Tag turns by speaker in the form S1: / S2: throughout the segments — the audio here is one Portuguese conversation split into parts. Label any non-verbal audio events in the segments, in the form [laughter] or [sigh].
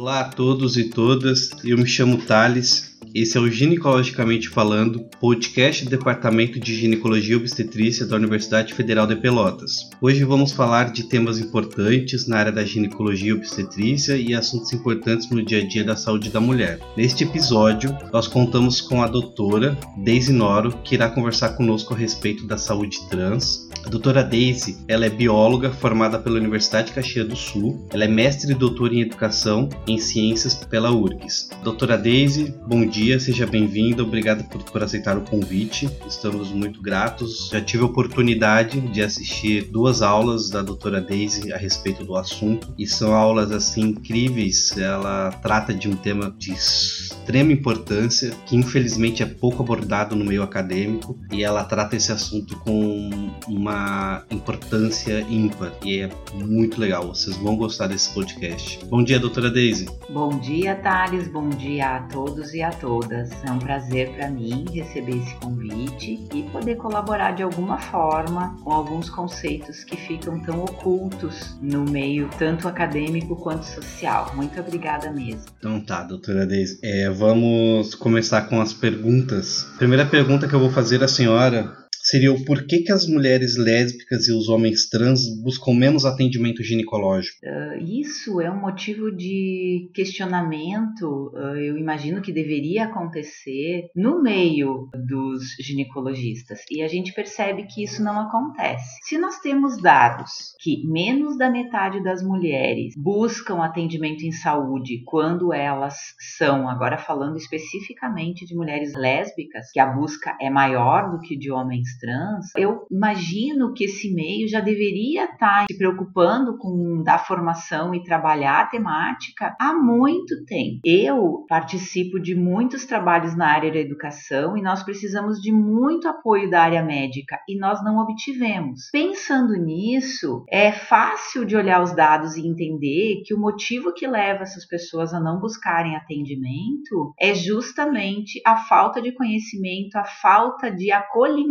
S1: Olá a todos e todas, eu me chamo Thales esse é o Ginecologicamente Falando, podcast do Departamento de Ginecologia e Obstetrícia da Universidade Federal de Pelotas. Hoje vamos falar de temas importantes na área da ginecologia e obstetrícia e assuntos importantes no dia a dia da saúde da mulher. Neste episódio, nós contamos com a doutora Daisy Noro, que irá conversar conosco a respeito da saúde trans. A doutora Daisy, ela é bióloga formada pela Universidade de Caxias do Sul. Ela é mestre e doutora em educação em ciências pela URGS. Doutora Daisy, bom dia dia, seja bem-vindo, obrigado por, por, aceitar o convite, estamos muito gratos. Já tive a oportunidade de assistir duas aulas da doutora Daisy a respeito do assunto e são aulas assim incríveis. Ela trata de um tema de extrema importância que infelizmente é pouco abordado no meio acadêmico e ela trata esse assunto com uma importância ímpar e é muito legal. Vocês vão gostar desse podcast. Bom dia, doutora Daisy.
S2: Bom dia, Thales. Bom dia a todos e a todas todas. É um prazer para mim receber esse convite e poder colaborar de alguma forma com alguns conceitos que ficam tão ocultos no meio tanto acadêmico quanto social. Muito obrigada mesmo.
S1: Então tá, doutora Deise. É, vamos começar com as perguntas. Primeira pergunta que eu vou fazer à senhora seria o porquê que as mulheres lésbicas e os homens trans buscam menos atendimento ginecológico?
S2: Uh, isso é um motivo de questionamento, uh, eu imagino que deveria acontecer no meio dos ginecologistas. E a gente percebe que isso não acontece. Se nós temos dados que menos da metade das mulheres buscam atendimento em saúde quando elas são, agora falando especificamente de mulheres lésbicas, que a busca é maior do que de homens trans, eu imagino que esse meio já deveria estar se preocupando com dar formação e trabalhar a temática há muito tempo. Eu participo de muitos trabalhos na área da educação e nós precisamos de muito apoio da área médica e nós não obtivemos. Pensando nisso, é fácil de olhar os dados e entender que o motivo que leva essas pessoas a não buscarem atendimento é justamente a falta de conhecimento, a falta de acolhimento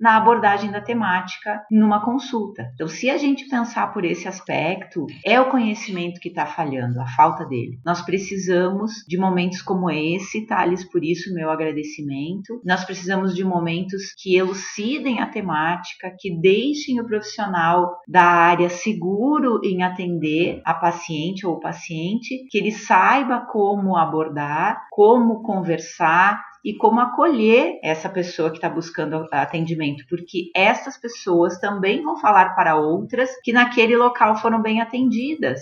S2: na abordagem da temática numa consulta. Então, se a gente pensar por esse aspecto, é o conhecimento que está falhando, a falta dele. Nós precisamos de momentos como esse, Thales, por isso meu agradecimento. Nós precisamos de momentos que elucidem a temática, que deixem o profissional da área seguro em atender a paciente ou o paciente, que ele saiba como abordar, como conversar, e como acolher essa pessoa que está buscando atendimento, porque essas pessoas também vão falar para outras que naquele local foram bem atendidas.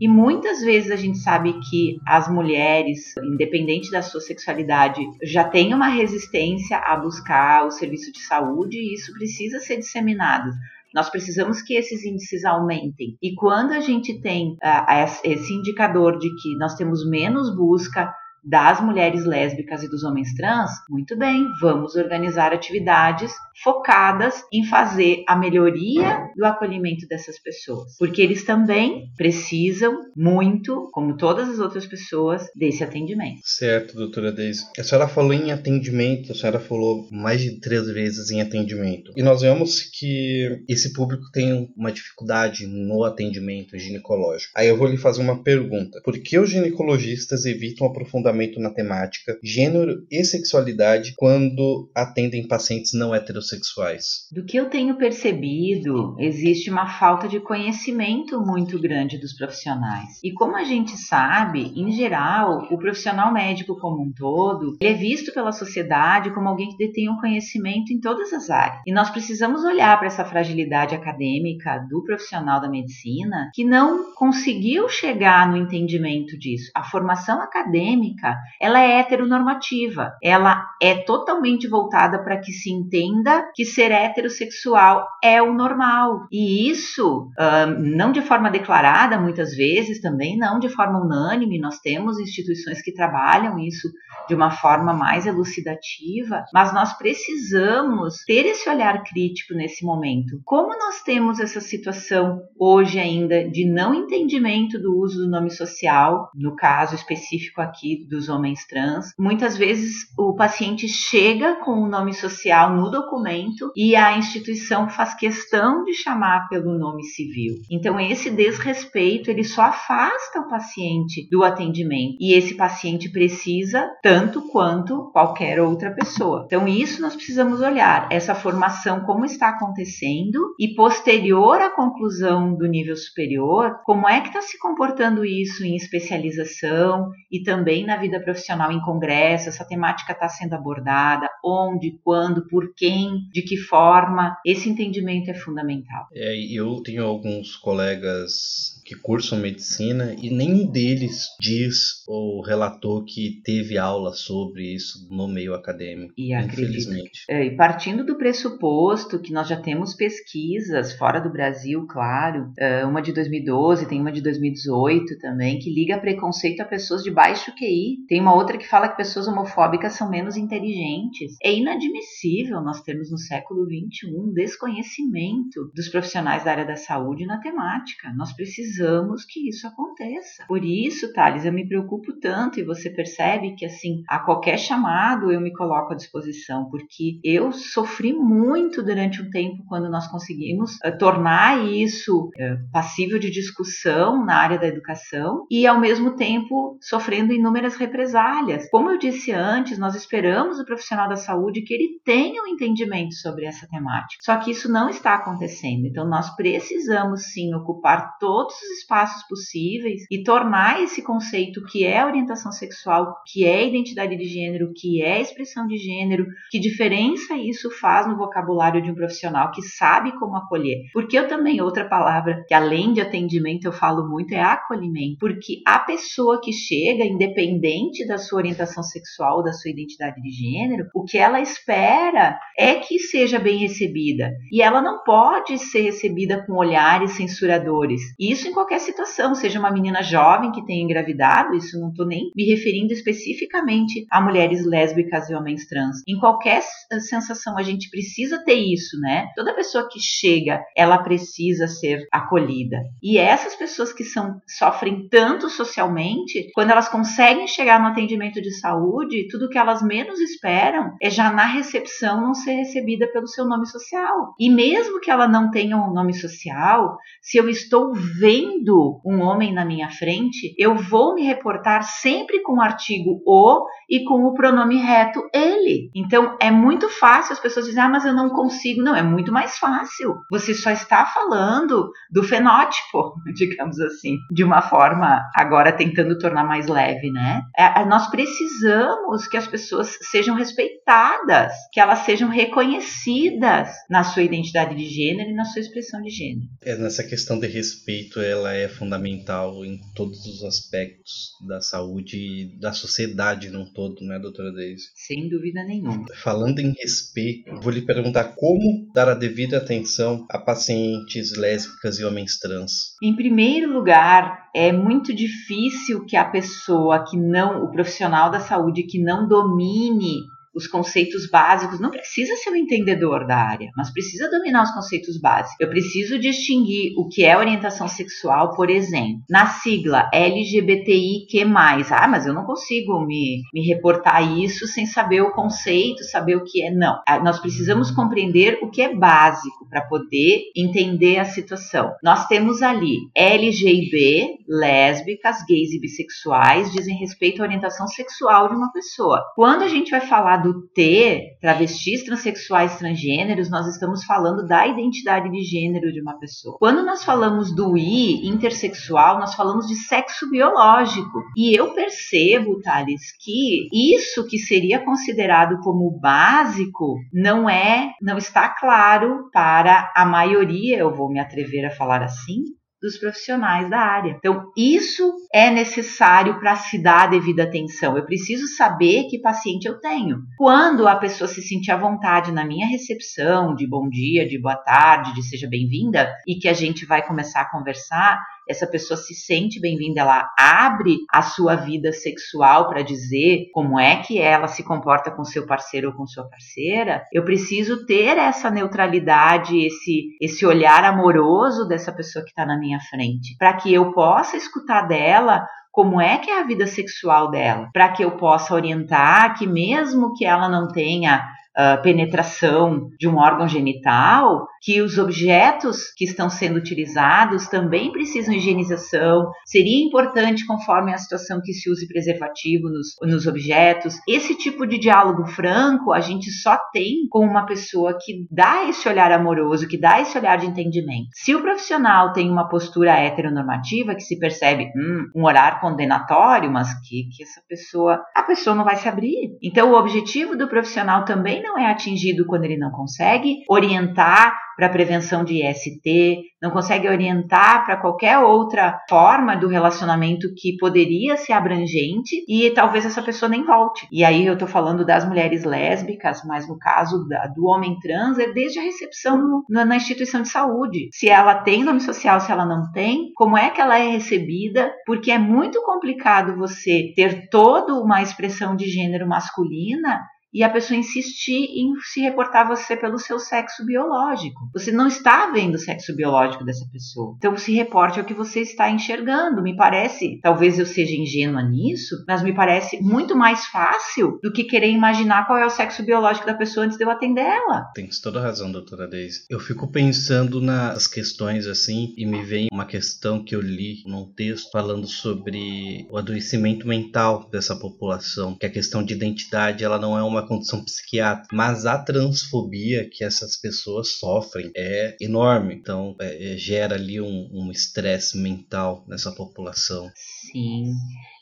S2: E muitas vezes a gente sabe que as mulheres, independente da sua sexualidade, já têm uma resistência a buscar o serviço de saúde e isso precisa ser disseminado. Nós precisamos que esses índices aumentem. E quando a gente tem uh, esse indicador de que nós temos menos busca das mulheres lésbicas e dos homens trans, muito bem, vamos organizar atividades focadas em fazer a melhoria do acolhimento dessas pessoas, porque eles também precisam muito, como todas as outras pessoas, desse atendimento.
S1: Certo, doutora Deise. A senhora falou em atendimento, a senhora falou mais de três vezes em atendimento. E nós vemos que esse público tem uma dificuldade no atendimento ginecológico. Aí eu vou lhe fazer uma pergunta. Por que os ginecologistas evitam aprofundamento aprofundamento na temática gênero e sexualidade quando atendem pacientes não heterossexuais?
S2: Do que eu tenho percebido, existe uma falta de conhecimento muito grande dos profissionais. E como a gente sabe, em geral, o profissional médico como um todo, ele é visto pela sociedade como alguém que detém um conhecimento em todas as áreas. E nós precisamos olhar para essa fragilidade acadêmica do profissional da medicina que não conseguiu chegar no entendimento disso. A formação acadêmica ela é heteronormativa. Ela é totalmente voltada para que se entenda que ser heterossexual é o normal. E isso, não de forma declarada, muitas vezes, também não de forma unânime. Nós temos instituições que trabalham isso de uma forma mais elucidativa, mas nós precisamos ter esse olhar crítico nesse momento. Como nós temos essa situação hoje ainda de não entendimento do uso do nome social, no caso específico aqui dos homens trans. Muitas vezes o paciente chega com o nome social no documento e a instituição faz questão de chamar pelo nome civil. Então esse desrespeito ele só afasta o paciente do atendimento e esse paciente precisa tanto quanto qualquer outra pessoa. Então isso nós precisamos olhar essa formação como está acontecendo e posterior à conclusão do nível superior, como é que está se comportando isso em especialização e também na vida profissional em congresso, essa temática está sendo abordada, onde, quando, por quem, de que forma, esse entendimento é fundamental.
S1: É, eu tenho alguns colegas que cursam medicina e nenhum deles diz ou relatou que teve aula sobre isso no meio acadêmico.
S2: E infelizmente. É, e partindo do pressuposto que nós já temos pesquisas fora do Brasil, claro, é, uma de 2012, tem uma de 2018 também, que liga preconceito a pessoas de baixo QI. Tem uma outra que fala que pessoas homofóbicas são menos inteligentes. É inadmissível nós termos no século XXI um desconhecimento dos profissionais da área da saúde na temática. Nós precisamos que isso aconteça. Por isso, Thales, eu me preocupo tanto e você percebe que, assim, a qualquer chamado eu me coloco à disposição, porque eu sofri muito durante um tempo quando nós conseguimos uh, tornar isso uh, passível de discussão na área da educação e, ao mesmo tempo, sofrendo inúmeras represálias. Como eu disse antes, nós esperamos o profissional da saúde que ele tenha um entendimento sobre essa temática. Só que isso não está acontecendo. Então, nós precisamos sim ocupar todos os espaços possíveis e tornar esse conceito que é orientação sexual, que é identidade de gênero, que é expressão de gênero, que diferença isso faz no vocabulário de um profissional que sabe como acolher. Porque eu também, outra palavra que além de atendimento eu falo muito é acolhimento, porque a pessoa que chega, independente da sua orientação sexual, da sua identidade de gênero, o que ela espera é que seja bem recebida. E ela não pode ser recebida com olhares censuradores. Isso qualquer situação, seja uma menina jovem que tenha engravidado, isso não estou nem me referindo especificamente a mulheres lésbicas e homens trans. Em qualquer sensação, a gente precisa ter isso, né? Toda pessoa que chega, ela precisa ser acolhida. E essas pessoas que são sofrem tanto socialmente, quando elas conseguem chegar no atendimento de saúde, tudo que elas menos esperam é já na recepção não ser recebida pelo seu nome social. E mesmo que ela não tenha um nome social, se eu estou vendo um homem na minha frente, eu vou me reportar sempre com o artigo o e com o pronome reto ele. Então é muito fácil as pessoas dizem, ah, mas eu não consigo. Não, é muito mais fácil. Você só está falando do fenótipo, [laughs] digamos assim, de uma forma agora tentando tornar mais leve, né? É, nós precisamos que as pessoas sejam respeitadas, que elas sejam reconhecidas na sua identidade de gênero e na sua expressão de gênero.
S1: É, nessa questão de respeito, ela é fundamental em todos os aspectos da saúde e da sociedade num todo, né, doutora Deise?
S2: Sem dúvida nenhuma.
S1: Falando em respeito, vou lhe perguntar como dar a devida atenção a pacientes lésbicas e homens trans.
S2: Em primeiro lugar, é muito difícil que a pessoa que não, o profissional da saúde que não domine os conceitos básicos. Não precisa ser um entendedor da área, mas precisa dominar os conceitos básicos. Eu preciso distinguir o que é orientação sexual, por exemplo, na sigla LGBTIQ+. Ah, mas eu não consigo me, me reportar isso sem saber o conceito, saber o que é. Não. Ah, nós precisamos compreender o que é básico para poder entender a situação. Nós temos ali LGB, lésbicas, gays e bissexuais, dizem respeito à orientação sexual de uma pessoa. Quando a gente vai falar do T, travestis, transexuais, transgêneros, nós estamos falando da identidade de gênero de uma pessoa. Quando nós falamos do I, intersexual, nós falamos de sexo biológico. E eu percebo, Thales, que isso que seria considerado como básico não é, não está claro para a maioria, eu vou me atrever a falar assim, dos profissionais da área. Então, isso é necessário para se dar a devida atenção. Eu preciso saber que paciente eu tenho. Quando a pessoa se sentir à vontade na minha recepção, de bom dia, de boa tarde, de seja bem-vinda, e que a gente vai começar a conversar, essa pessoa se sente bem-vinda, ela abre a sua vida sexual para dizer como é que ela se comporta com seu parceiro ou com sua parceira, eu preciso ter essa neutralidade, esse, esse olhar amoroso dessa pessoa que está na minha frente, para que eu possa escutar dela como é que é a vida sexual dela, para que eu possa orientar que mesmo que ela não tenha uh, penetração de um órgão genital, que os objetos que estão sendo utilizados também precisam de higienização. Seria importante, conforme a situação, que se use preservativo nos, nos objetos. Esse tipo de diálogo franco a gente só tem com uma pessoa que dá esse olhar amoroso, que dá esse olhar de entendimento. Se o profissional tem uma postura heteronormativa, que se percebe hum, um olhar condenatório, mas que, que essa pessoa, a pessoa não vai se abrir. Então, o objetivo do profissional também não é atingido quando ele não consegue orientar para prevenção de IST, não consegue orientar para qualquer outra forma do relacionamento que poderia ser abrangente e talvez essa pessoa nem volte. E aí eu estou falando das mulheres lésbicas, mas no caso da, do homem trans é desde a recepção no, na instituição de saúde. Se ela tem nome social, se ela não tem, como é que ela é recebida? Porque é muito complicado você ter toda uma expressão de gênero masculina e a pessoa insistir em se reportar você pelo seu sexo biológico. Você não está vendo o sexo biológico dessa pessoa. Então se reporte ao que você está enxergando. Me parece, talvez eu seja ingênua nisso, mas me parece muito mais fácil do que querer imaginar qual é o sexo biológico da pessoa antes de eu atender ela.
S1: Tem toda razão, doutora Deise. Eu fico pensando nas questões assim e me vem uma questão que eu li num texto falando sobre o adoecimento mental dessa população, que a questão de identidade ela não é uma condição psiquiátrica, mas a transfobia que essas pessoas sofrem é enorme. Então, é, é, gera ali um estresse um mental nessa população.
S2: Sim.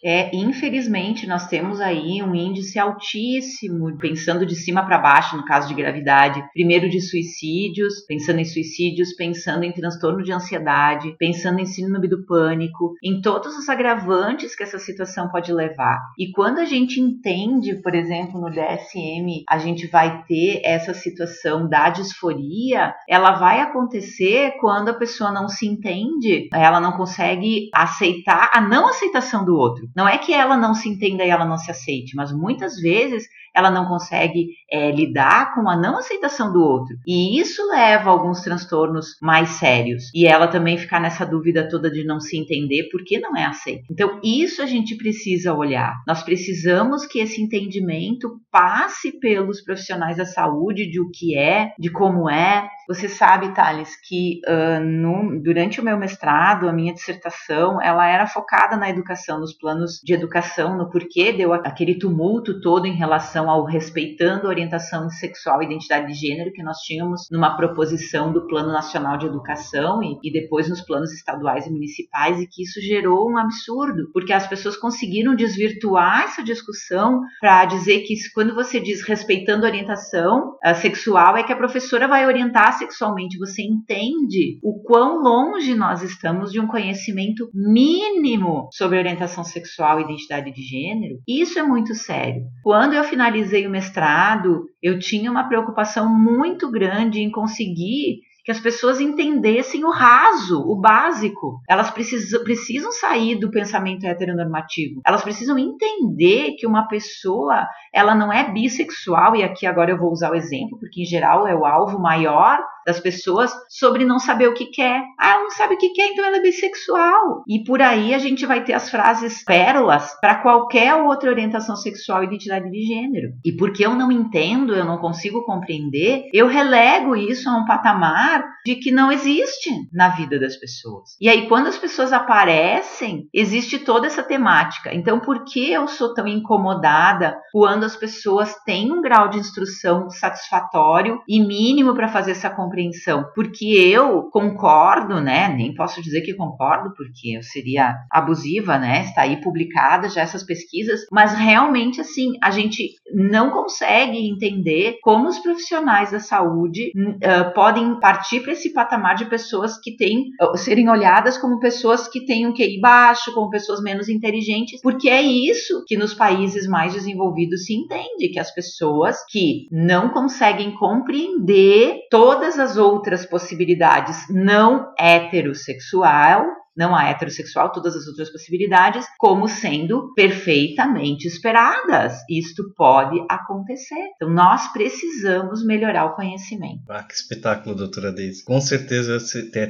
S2: É, infelizmente, nós temos aí um índice altíssimo, pensando de cima para baixo, no caso de gravidade, primeiro de suicídios, pensando em suicídios, pensando em transtorno de ansiedade, pensando em síndrome do pânico, em todos os agravantes que essa situação pode levar. E quando a gente entende, por exemplo, no DSM, a gente vai ter essa situação da disforia, ela vai acontecer quando a pessoa não se entende, ela não consegue aceitar a não aceitação do outro. Não é que ela não se entenda e ela não se aceite, mas muitas vezes ela não consegue é, lidar com a não aceitação do outro. E isso leva a alguns transtornos mais sérios. E ela também ficar nessa dúvida toda de não se entender porque não é aceita. Então, isso a gente precisa olhar. Nós precisamos que esse entendimento passe pelos profissionais da saúde de o que é, de como é. Você sabe, Thales, que uh, no, durante o meu mestrado, a minha dissertação, ela era focada na educação, nos planos de educação, no porquê deu aquele tumulto todo em relação relação ao respeitando a orientação sexual e identidade de gênero que nós tínhamos numa proposição do Plano Nacional de Educação e, e depois nos planos estaduais e municipais e que isso gerou um absurdo, porque as pessoas conseguiram desvirtuar essa discussão para dizer que quando você diz respeitando a orientação a sexual é que a professora vai orientar sexualmente, você entende o quão longe nós estamos de um conhecimento mínimo sobre orientação sexual e identidade de gênero. Isso é muito sério. Quando eu finalizei finalizei o mestrado, eu tinha uma preocupação muito grande em conseguir que as pessoas entendessem o raso, o básico. Elas precisam, precisam sair do pensamento heteronormativo. Elas precisam entender que uma pessoa, ela não é bissexual, e aqui agora eu vou usar o exemplo, porque em geral é o alvo maior das pessoas sobre não saber o que quer. Ah, ela não sabe o que quer, então ela é bissexual. E por aí a gente vai ter as frases pérolas para qualquer outra orientação sexual e identidade de gênero. E porque eu não entendo, eu não consigo compreender, eu relego isso a um patamar de que não existe na vida das pessoas. E aí, quando as pessoas aparecem, existe toda essa temática. Então, por que eu sou tão incomodada quando as pessoas têm um grau de instrução satisfatório e mínimo para fazer essa compreensão? Porque eu concordo, né? Nem posso dizer que concordo, porque eu seria abusiva, né? Está aí publicada já essas pesquisas, mas realmente, assim, a gente não consegue entender como os profissionais da saúde uh, podem partir para esse patamar de pessoas que têm, serem olhadas como pessoas que têm um QI baixo, como pessoas menos inteligentes, porque é isso que nos países mais desenvolvidos se entende, que as pessoas que não conseguem compreender todas as outras possibilidades não heterossexual não a heterossexual, todas as outras possibilidades, como sendo perfeitamente esperadas. Isto pode acontecer. Então, nós precisamos melhorar o conhecimento.
S1: Ah, que espetáculo, doutora Deise. Com certeza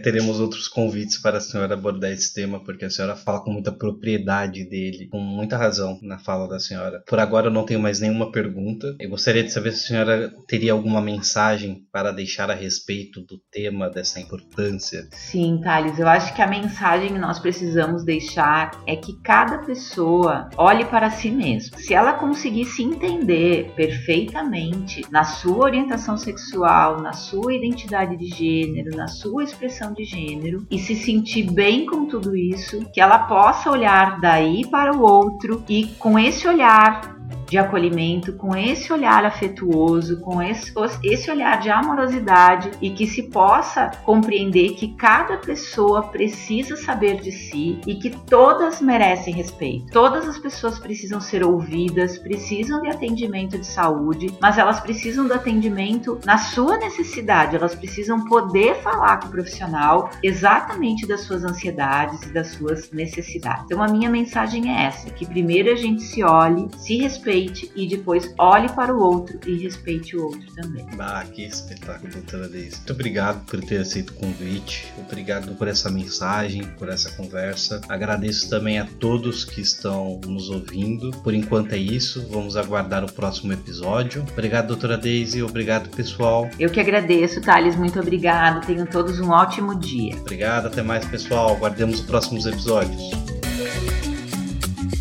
S1: teremos outros convites para a senhora abordar esse tema, porque a senhora fala com muita propriedade dele, com muita razão na fala da senhora. Por agora, eu não tenho mais nenhuma pergunta. Eu gostaria de saber se a senhora teria alguma mensagem para deixar a respeito do tema, dessa importância.
S2: Sim, Thales, eu acho que a mensagem que nós precisamos deixar é que cada pessoa olhe para si mesma. Se ela conseguir se entender perfeitamente na sua orientação sexual, na sua identidade de gênero, na sua expressão de gênero e se sentir bem com tudo isso, que ela possa olhar daí para o outro e com esse olhar de acolhimento, com esse olhar afetuoso, com esse, esse olhar de amorosidade e que se possa compreender que cada pessoa precisa saber de si e que todas merecem respeito. Todas as pessoas precisam ser ouvidas, precisam de atendimento de saúde, mas elas precisam do atendimento na sua necessidade, elas precisam poder falar com o profissional exatamente das suas ansiedades e das suas necessidades. Então a minha mensagem é essa, que primeiro a gente se olhe, se respeite respeite e depois olhe para o outro e respeite o outro também.
S1: Ah, que espetáculo, doutora Deise. Muito obrigado por ter aceito o convite, obrigado por essa mensagem, por essa conversa. Agradeço também a todos que estão nos ouvindo. Por enquanto é isso, vamos aguardar o próximo episódio. Obrigado, doutora Deise, obrigado, pessoal.
S2: Eu que agradeço, Thales, muito obrigado. Tenham todos um ótimo dia.
S1: Obrigado, até mais, pessoal. Aguardemos os próximos episódios.